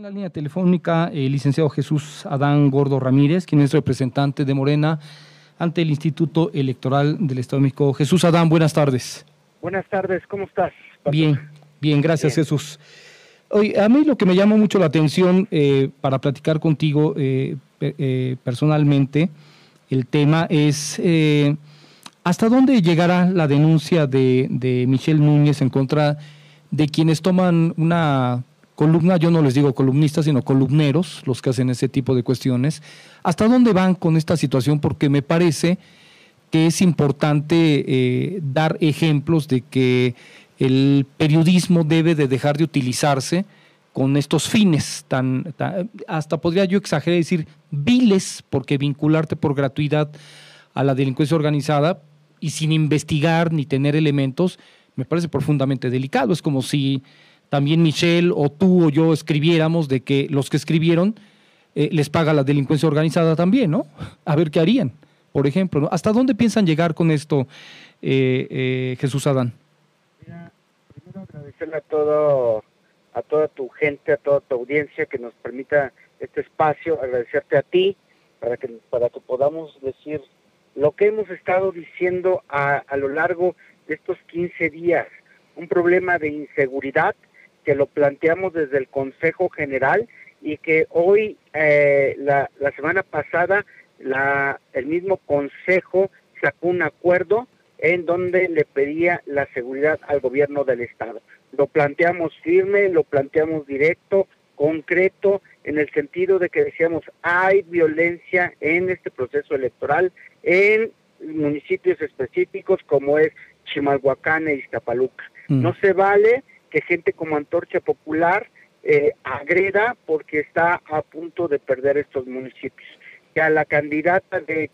En la línea telefónica, el licenciado Jesús Adán Gordo Ramírez, quien es representante de Morena ante el Instituto Electoral del Estado de México. Jesús Adán, buenas tardes. Buenas tardes, ¿cómo estás? Bien, bien, gracias Jesús. Hoy, a mí lo que me llamó mucho la atención eh, para platicar contigo eh, eh, personalmente, el tema es hasta dónde llegará la denuncia de, de Michelle Núñez en contra de quienes toman una columna, yo no les digo columnistas, sino columneros, los que hacen ese tipo de cuestiones. ¿Hasta dónde van con esta situación? Porque me parece que es importante eh, dar ejemplos de que el periodismo debe de dejar de utilizarse con estos fines tan, hasta podría yo exagerar y decir viles, porque vincularte por gratuidad a la delincuencia organizada y sin investigar ni tener elementos, me parece profundamente delicado. Es como si también Michelle o tú o yo escribiéramos de que los que escribieron eh, les paga la delincuencia organizada también, ¿no? A ver qué harían, por ejemplo. ¿Hasta dónde piensan llegar con esto, eh, eh, Jesús Adán? primero agradecerle a, todo, a toda tu gente, a toda tu audiencia que nos permita este espacio, agradecerte a ti para que, para que podamos decir lo que hemos estado diciendo a, a lo largo de estos 15 días, un problema de inseguridad que lo planteamos desde el Consejo General y que hoy, eh, la, la, semana pasada, la, el mismo Consejo sacó un acuerdo en donde le pedía la seguridad al gobierno del Estado. Lo planteamos firme, lo planteamos directo, concreto, en el sentido de que decíamos, hay violencia en este proceso electoral en municipios específicos como es Chimalhuacán e Iztapaluca. Mm. No se vale que gente como Antorcha Popular eh, agreda porque está a punto de perder estos municipios. Que a la candidata de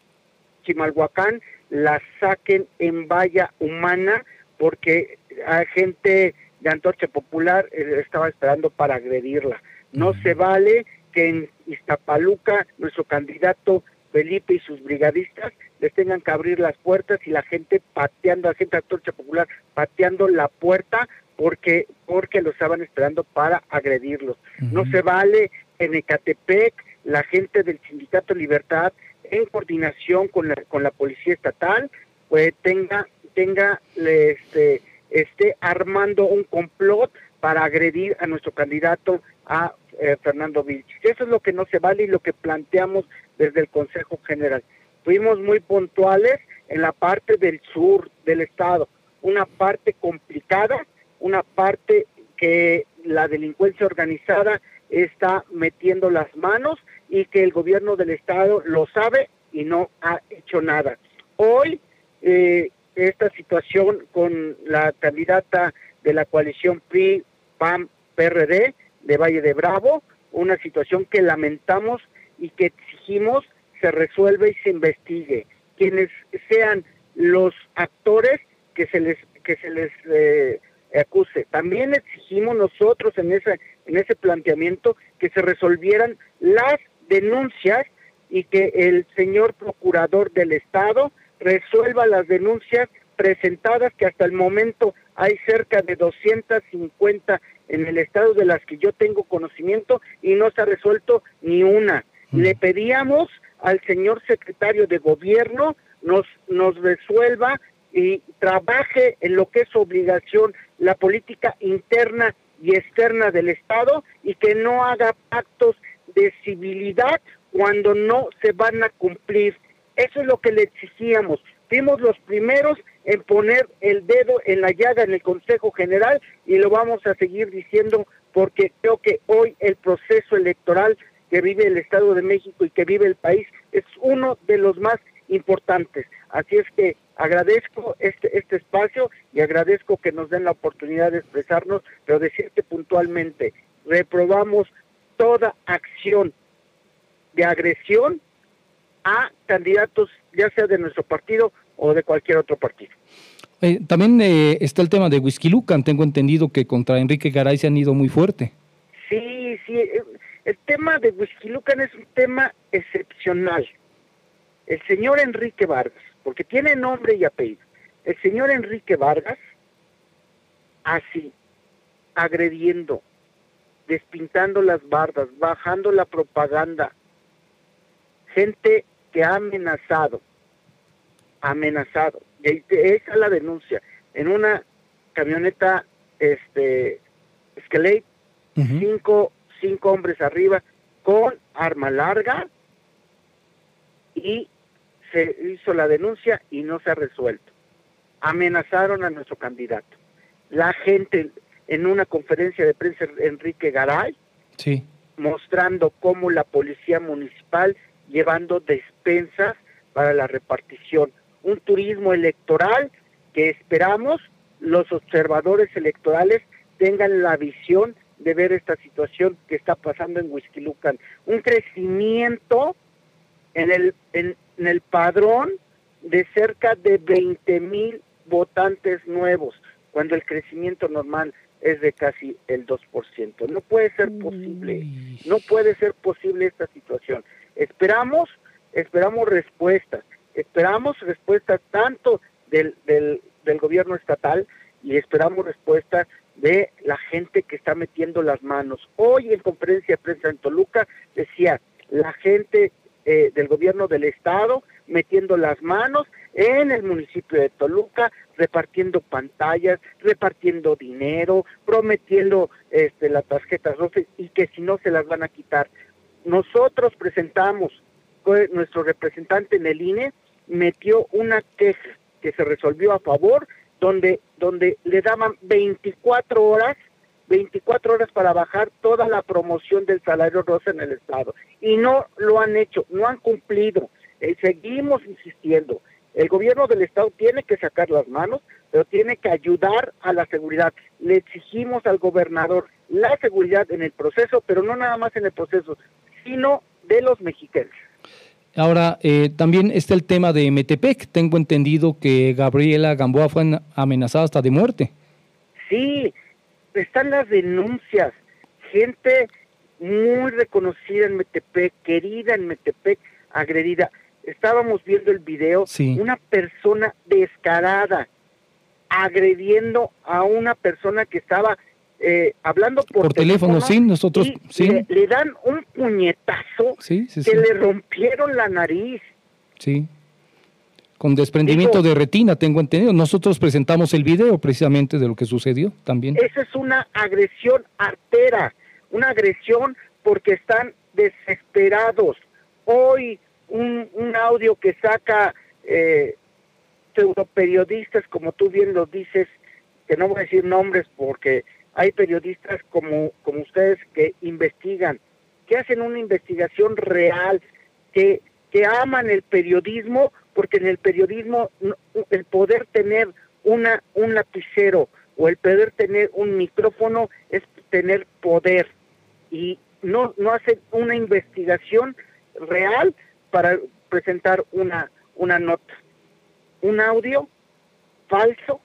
Chimalhuacán la saquen en valla humana porque hay gente de Antorcha Popular eh, estaba esperando para agredirla. No se vale que en Iztapaluca nuestro candidato Felipe y sus brigadistas les tengan que abrir las puertas y la gente pateando, la gente de Antorcha Popular pateando la puerta porque porque lo estaban esperando para agredirlos. No se vale en Ecatepec la gente del Sindicato Libertad en coordinación con la, con la policía estatal pues tenga tenga este esté armando un complot para agredir a nuestro candidato a eh, Fernando Vilches. Eso es lo que no se vale y lo que planteamos desde el Consejo General. Fuimos muy puntuales en la parte del sur del estado, una parte complicada una parte que la delincuencia organizada está metiendo las manos y que el gobierno del estado lo sabe y no ha hecho nada. Hoy eh, esta situación con la candidata de la coalición PRI, PAM, PRD de Valle de Bravo, una situación que lamentamos y que exigimos se resuelva y se investigue. Quienes sean los actores que se les que se les eh, acuse. También exigimos nosotros en ese, en ese planteamiento que se resolvieran las denuncias y que el señor procurador del Estado resuelva las denuncias presentadas, que hasta el momento hay cerca de 250 en el Estado de las que yo tengo conocimiento y no se ha resuelto ni una. Mm. Le pedíamos al señor secretario de gobierno nos, nos resuelva y trabaje en lo que es obligación la política interna y externa del Estado y que no haga pactos de civilidad cuando no se van a cumplir. Eso es lo que le exigíamos. Fuimos los primeros en poner el dedo en la llaga en el Consejo General y lo vamos a seguir diciendo porque creo que hoy el proceso electoral que vive el Estado de México y que vive el país es uno de los más importantes. Así es que agradezco este, este espacio y agradezco que nos den la oportunidad de expresarnos, pero decirte puntualmente, reprobamos toda acción de agresión a candidatos, ya sea de nuestro partido o de cualquier otro partido. Eh, también eh, está el tema de Whisky Lucan. Tengo entendido que contra Enrique Garay se han ido muy fuerte. Sí, sí. Eh, el tema de Whisky Lucan es un tema excepcional. El señor Enrique Vargas porque tiene nombre y apellido. El señor Enrique Vargas, así, agrediendo despintando las bardas, bajando la propaganda, gente que ha amenazado, amenazado, y esa es la denuncia, en una camioneta este Escalade, cinco, cinco hombres arriba con arma larga y se hizo la denuncia y no se ha resuelto. Amenazaron a nuestro candidato. La gente en una conferencia de prensa Enrique Garay, sí. mostrando cómo la policía municipal llevando despensas para la repartición. Un turismo electoral que esperamos los observadores electorales tengan la visión de ver esta situación que está pasando en Huizquilucan. Un crecimiento en el, en, el padrón de cerca de 20 mil votantes nuevos, cuando el crecimiento normal es de casi el 2%. No puede ser posible, no puede ser posible esta situación. Esperamos, esperamos respuestas, esperamos respuestas tanto del, del, del gobierno estatal y esperamos respuestas de la gente que está metiendo las manos. Hoy en conferencia de prensa en Toluca decía la gente eh, del gobierno del estado metiendo las manos en el municipio de Toluca, repartiendo pantallas, repartiendo dinero, prometiendo este, las tarjetas rojas y que si no se las van a quitar. Nosotros presentamos, nuestro representante en el INE metió una queja que se resolvió a favor donde, donde le daban 24 horas, 24 horas para bajar toda la promoción del salario rosa en el Estado. Y no lo han hecho, no han cumplido. Eh, seguimos insistiendo. El gobierno del Estado tiene que sacar las manos, pero tiene que ayudar a la seguridad. Le exigimos al gobernador la seguridad en el proceso, pero no nada más en el proceso, sino de los mexicanos. Ahora, eh, también está el tema de Metepec. Tengo entendido que Gabriela Gamboa fue amenazada hasta de muerte. Sí, están las denuncias. Gente muy reconocida en Metepec, querida en Metepec, agredida. Estábamos viendo el video, una persona descarada agrediendo a una persona que estaba eh, hablando por, teléfono, sí, nosotros sí. Le, dan un puñetazo que le rompieron la nariz. Sí. Con desprendimiento de retina, tengo entendido. Nosotros presentamos el video precisamente de lo que sucedió también. Esa es una agresión artera, una agresión porque están desesperados. Hoy un, un audio que saca eh, pseudoperiodistas, como tú bien lo dices, que no voy a decir nombres porque hay periodistas como, como ustedes que investigan, que hacen una investigación real, que, que aman el periodismo, porque en el periodismo el poder tener una, un lapicero o el poder tener un micrófono es tener poder y no, no hacen una investigación real para presentar una, una nota. Un audio falso,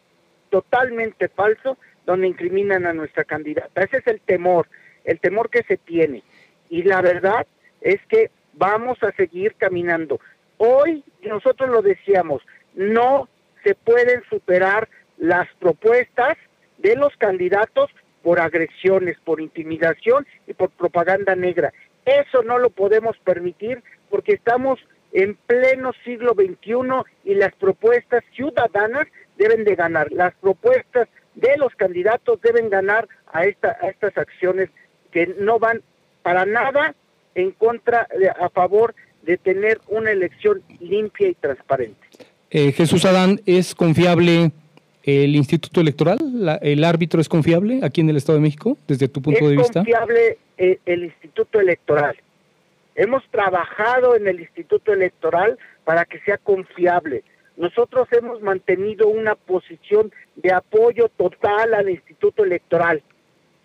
totalmente falso, donde incriminan a nuestra candidata. Ese es el temor, el temor que se tiene. Y la verdad es que vamos a seguir caminando. Hoy nosotros lo decíamos, no se pueden superar las propuestas de los candidatos por agresiones, por intimidación y por propaganda negra. Eso no lo podemos permitir porque estamos en pleno siglo XXI y las propuestas ciudadanas deben de ganar. Las propuestas de los candidatos deben ganar a, esta, a estas acciones que no van para nada en contra, a favor de tener una elección limpia y transparente. Eh, Jesús Adán, ¿es confiable el Instituto Electoral? ¿El árbitro es confiable aquí en el Estado de México, desde tu punto de vista? Es confiable eh, el Instituto Electoral. Hemos trabajado en el Instituto Electoral para que sea confiable. Nosotros hemos mantenido una posición de apoyo total al Instituto Electoral.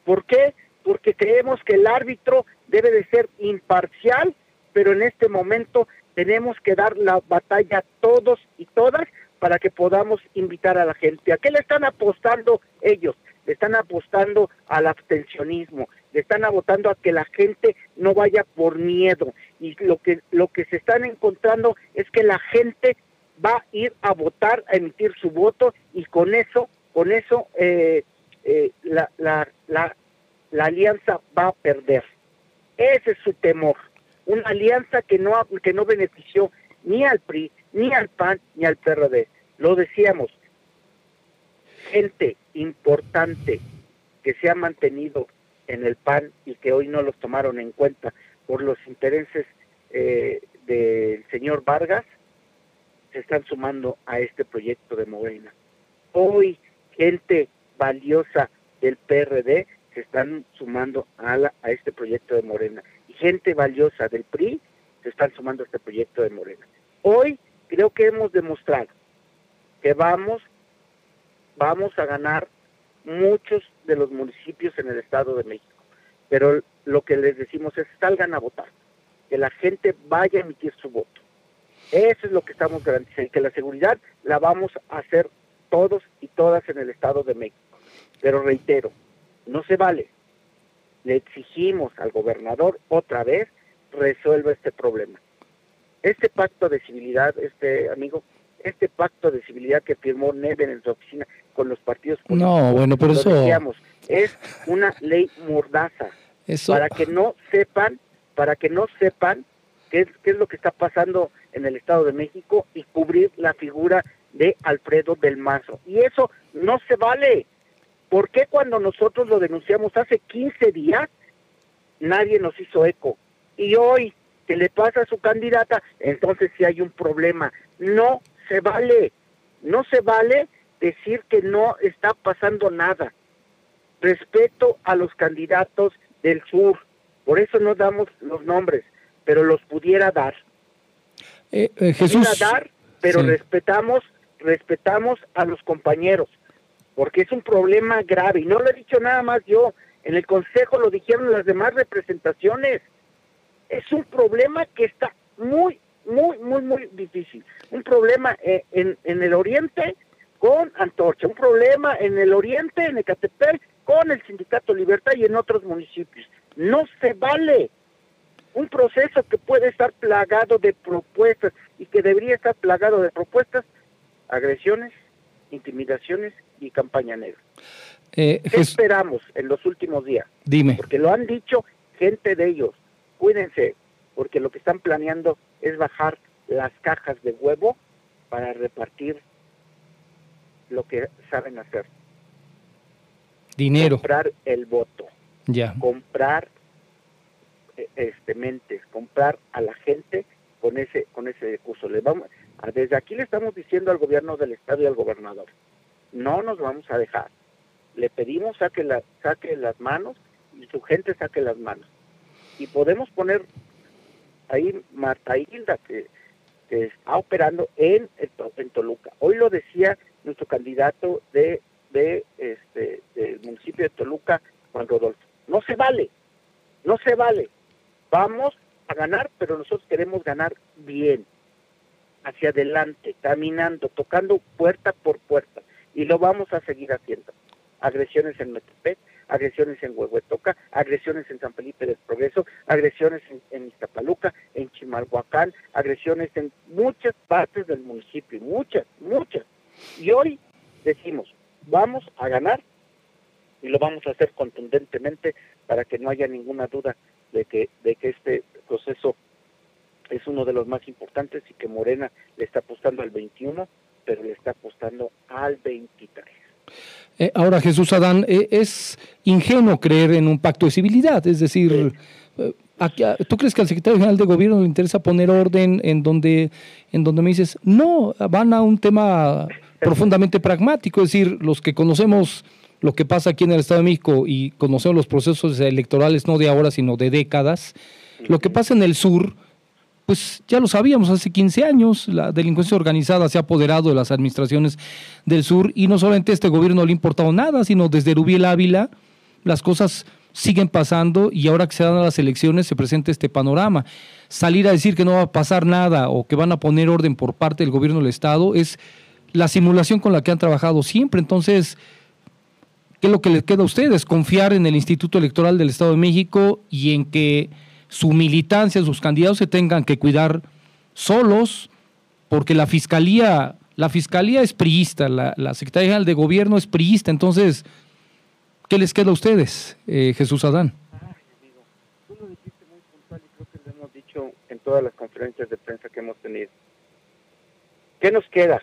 ¿Por qué? Porque creemos que el árbitro debe de ser imparcial, pero en este momento tenemos que dar la batalla todos y todas para que podamos invitar a la gente. ¿A qué le están apostando ellos? Le están apostando al abstencionismo, le están apostando a que la gente no vaya por miedo. Y lo que, lo que se están encontrando es que la gente va a ir a votar, a emitir su voto y con eso, con eso eh, eh, la, la, la alianza va a perder. Ese es su temor. Una alianza que no, que no benefició ni al PRI, ni al PAN, ni al PRD. Lo decíamos, gente importante que se ha mantenido en el PAN y que hoy no los tomaron en cuenta por los intereses eh, del señor Vargas, se están sumando a este proyecto de Morena. Hoy gente valiosa del PRD se están sumando a, a este proyecto de Morena. Gente valiosa del PRI se están sumando a este proyecto de Morena. Hoy creo que hemos demostrado que vamos, vamos a ganar muchos de los municipios en el Estado de México. Pero lo que les decimos es salgan a votar, que la gente vaya a emitir su voto. Eso es lo que estamos garantizando, que la seguridad la vamos a hacer todos y todas en el Estado de México. Pero reitero, no se vale. Le exigimos al gobernador otra vez resuelva este problema. Este pacto de civilidad, este amigo, este pacto de civilidad que firmó Neven en su oficina con los partidos políticos, no, bueno, por eso es una ley mordaza eso... para que no sepan, para que no sepan qué es, qué es lo que está pasando en el Estado de México y cubrir la figura de Alfredo del Mazo. Y eso no se vale. ¿Por qué cuando nosotros lo denunciamos hace 15 días nadie nos hizo eco? Y hoy que le pasa a su candidata, entonces sí hay un problema. No se vale, no se vale decir que no está pasando nada. Respeto a los candidatos del sur, por eso no damos los nombres, pero los pudiera dar. Eh, eh, Jesús. dar, pero respetamos, respetamos a los compañeros, porque es un problema grave, y no lo he dicho nada más yo, en el Consejo lo dijeron las demás representaciones. Es un problema que está muy, muy, muy, muy difícil. Un problema eh, en, en el oriente con Antorcha, un problema en el oriente, en Ecatepec, con el Sindicato Libertad y en otros municipios. No se vale un proceso que puede estar plagado de propuestas y que debería estar plagado de propuestas, agresiones, intimidaciones y campaña negra. Eh, ¿Qué esperamos en los últimos días? Dime. Porque lo han dicho gente de ellos. Cuídense, porque lo que están planeando es bajar las cajas de huevo para repartir lo que saben hacer. Dinero. Comprar el voto. Ya. Comprar eh, este mentes, comprar a la gente con ese con ese recurso. Le vamos desde aquí le estamos diciendo al gobierno del estado y al gobernador, no nos vamos a dejar. Le pedimos saque la, saque las manos y su gente saque las manos. Y podemos poner ahí Marta Hilda que, que está operando en, en Toluca. Hoy lo decía nuestro candidato de, de este del municipio de Toluca, Juan Rodolfo. No se vale, no se vale. Vamos a ganar, pero nosotros queremos ganar bien, hacia adelante, caminando, tocando puerta por puerta, y lo vamos a seguir haciendo. Agresiones en Metepec, agresiones en Huehuetoca, agresiones en San Felipe del Progreso, agresiones en, en Iztapaluca, en Chimalhuacán, agresiones en muchas partes del municipio, muchas, muchas. Y hoy decimos, vamos a ganar y lo vamos a hacer contundentemente para que no haya ninguna duda de que, de que este proceso es uno de los más importantes y que Morena le está apostando al 21, pero le está apostando al 23. Eh, ahora, Jesús Adán, eh, es ingenuo creer en un pacto de civilidad, es decir, eh, ¿tú crees que al secretario general de gobierno le interesa poner orden en donde, en donde me dices, no, van a un tema profundamente pragmático, es decir, los que conocemos lo que pasa aquí en el Estado de México y conocemos los procesos electorales no de ahora, sino de décadas, lo que pasa en el sur, pues ya lo sabíamos hace 15 años, la delincuencia organizada se ha apoderado de las administraciones del sur y no solamente a este gobierno le ha importado nada, sino desde Rubiel Ávila las cosas siguen pasando y ahora que se dan las elecciones se presenta este panorama. Salir a decir que no va a pasar nada o que van a poner orden por parte del gobierno del Estado es la simulación con la que han trabajado siempre. Entonces, ¿qué es lo que les queda a ustedes? Confiar en el Instituto Electoral del Estado de México y en que su militancia, sus candidatos se tengan que cuidar solos, porque la fiscalía, la fiscalía es priista, la, la Secretaría General de Gobierno es priista, entonces ¿Qué les queda a ustedes, eh, Jesús Adán? Tú dijiste muy puntual y creo que lo hemos dicho en todas las conferencias de prensa que hemos tenido. ¿Qué nos queda?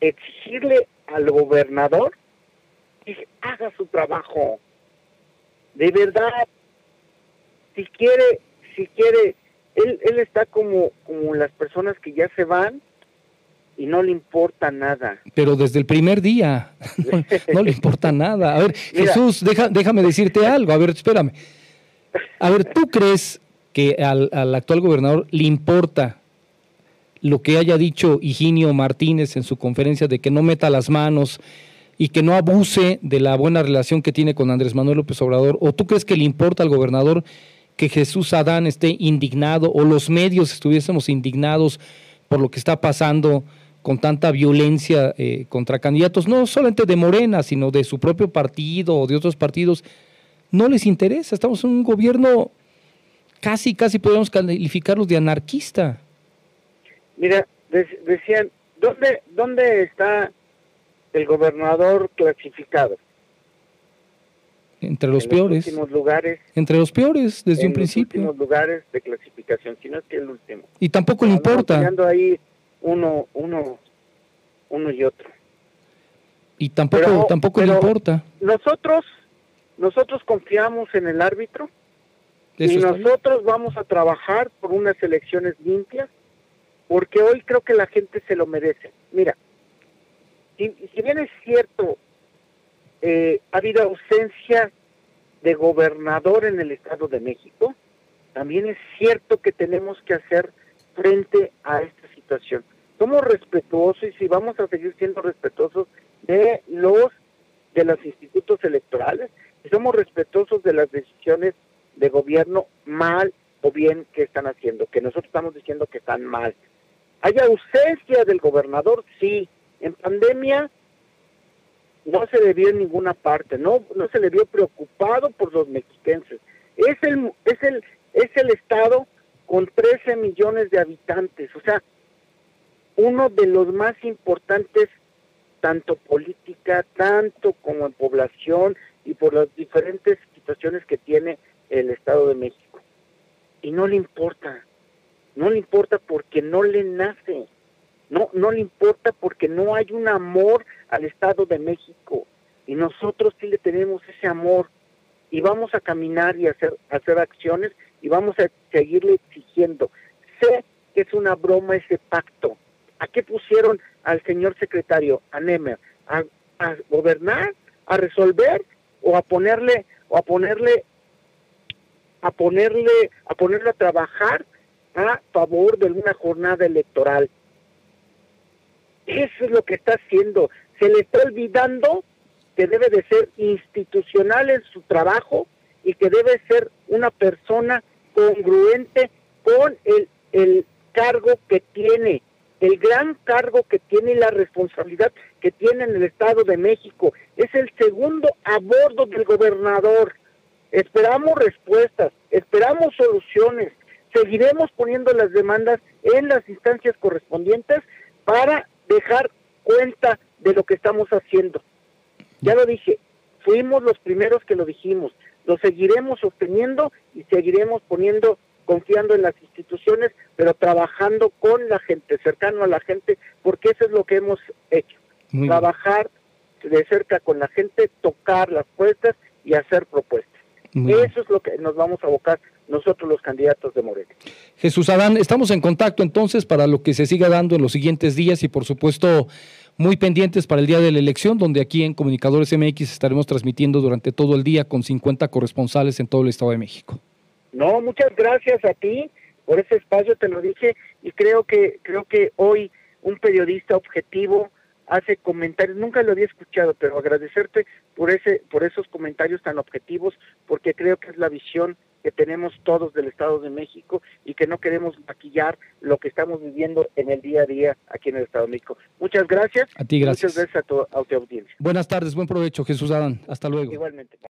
Exigirle al gobernador que haga su trabajo. De verdad, si quiere, si quiere, él, él está como, como las personas que ya se van y no le importa nada. Pero desde el primer día no, le importa nada. A ver, Jesús, déjame decirte algo. A ver, espérame. A ver, ¿tú crees que al, al, actual gobernador le importa lo que haya dicho Higinio Martínez en su conferencia de que no meta las manos y que no abuse de la buena relación que tiene con Andrés Manuel López Obrador? ¿O tú crees que le importa al gobernador que Jesús Adán esté indignado o los medios estuviésemos indignados por lo que está pasando con tanta violencia eh, contra candidatos, no solamente de Morena, sino de su propio partido o de otros partidos, no les interesa. Estamos en un gobierno casi, casi podemos calificarlos de anarquista. Mira, decían, ¿dónde, ¿dónde está el gobernador clasificado? Entre los peores. lugares. Entre los peores, desde un principio. Últimos lugares de clasificación, si no es que el último. Y tampoco le importa. ahí uno, uno, uno y otro. Y tampoco, tampoco le importa. Nosotros, nosotros confiamos en el árbitro y nosotros vamos a trabajar por unas elecciones limpias, porque hoy creo que la gente se lo merece. Mira, si, si bien es cierto, eh, ha habido ausencia de gobernador en el Estado de México, también es cierto que tenemos que hacer frente a esta situación somos respetuosos y si vamos a seguir siendo respetuosos de los de los institutos electorales y somos respetuosos de las decisiones de gobierno mal o bien que están haciendo, que nosotros estamos diciendo que están mal. ¿Hay ausencia del gobernador? Sí. En pandemia no se le vio en ninguna parte, no, no se le vio preocupado por los mexiquenses. Es el, es el, es el estado con 13 millones de habitantes, o sea, uno de los más importantes, tanto política, tanto como en población y por las diferentes situaciones que tiene el Estado de México. Y no le importa, no le importa porque no le nace, no, no le importa porque no hay un amor al Estado de México. Y nosotros sí le tenemos ese amor y vamos a caminar y hacer, hacer acciones y vamos a seguirle exigiendo. Sé que es una broma ese pacto, ¿A qué pusieron al señor secretario, a Nemer? ¿A, gobernar? ¿A resolver? ¿O a ponerle, o a ponerle, a ponerle, a ponerle a trabajar a favor de una jornada electoral? Eso es lo que está haciendo. Se le está olvidando que debe de ser institucional en su trabajo y que debe ser una persona congruente con el, el cargo que tiene el gran cargo que tiene y la responsabilidad que tiene en el Estado de México. Es el segundo a bordo del gobernador. Esperamos respuestas, esperamos soluciones, seguiremos poniendo las demandas en las instancias correspondientes para dejar cuenta de lo que estamos haciendo. Ya lo dije, fuimos los primeros que lo dijimos, lo seguiremos sosteniendo y seguiremos poniendo confiando en las instituciones, pero trabajando con la gente, cercano a la gente, porque eso es lo que hemos hecho. Trabajar de cerca con la gente, tocar las puertas y hacer propuestas. eso es lo que nos vamos a abocar nosotros los candidatos de Morena. Jesús Adán, estamos en contacto entonces para lo que se siga dando en los siguientes días y por supuesto muy pendientes para el día de la elección, donde aquí en Comunicadores MX estaremos transmitiendo durante todo el día con 50 corresponsales en todo el Estado de México. No, muchas gracias a ti por ese espacio, te lo dije, y creo que, creo que hoy un periodista objetivo hace comentarios, nunca lo había escuchado, pero agradecerte por ese, por esos comentarios tan objetivos, porque creo que es la visión que tenemos todos del Estado de México y que no queremos maquillar lo que estamos viviendo en el día a día aquí en el Estado de México. Muchas gracias. A ti, gracias. Muchas gracias a tu, a tu audiencia. Buenas tardes, buen provecho, Jesús Adán. Hasta luego. Igualmente.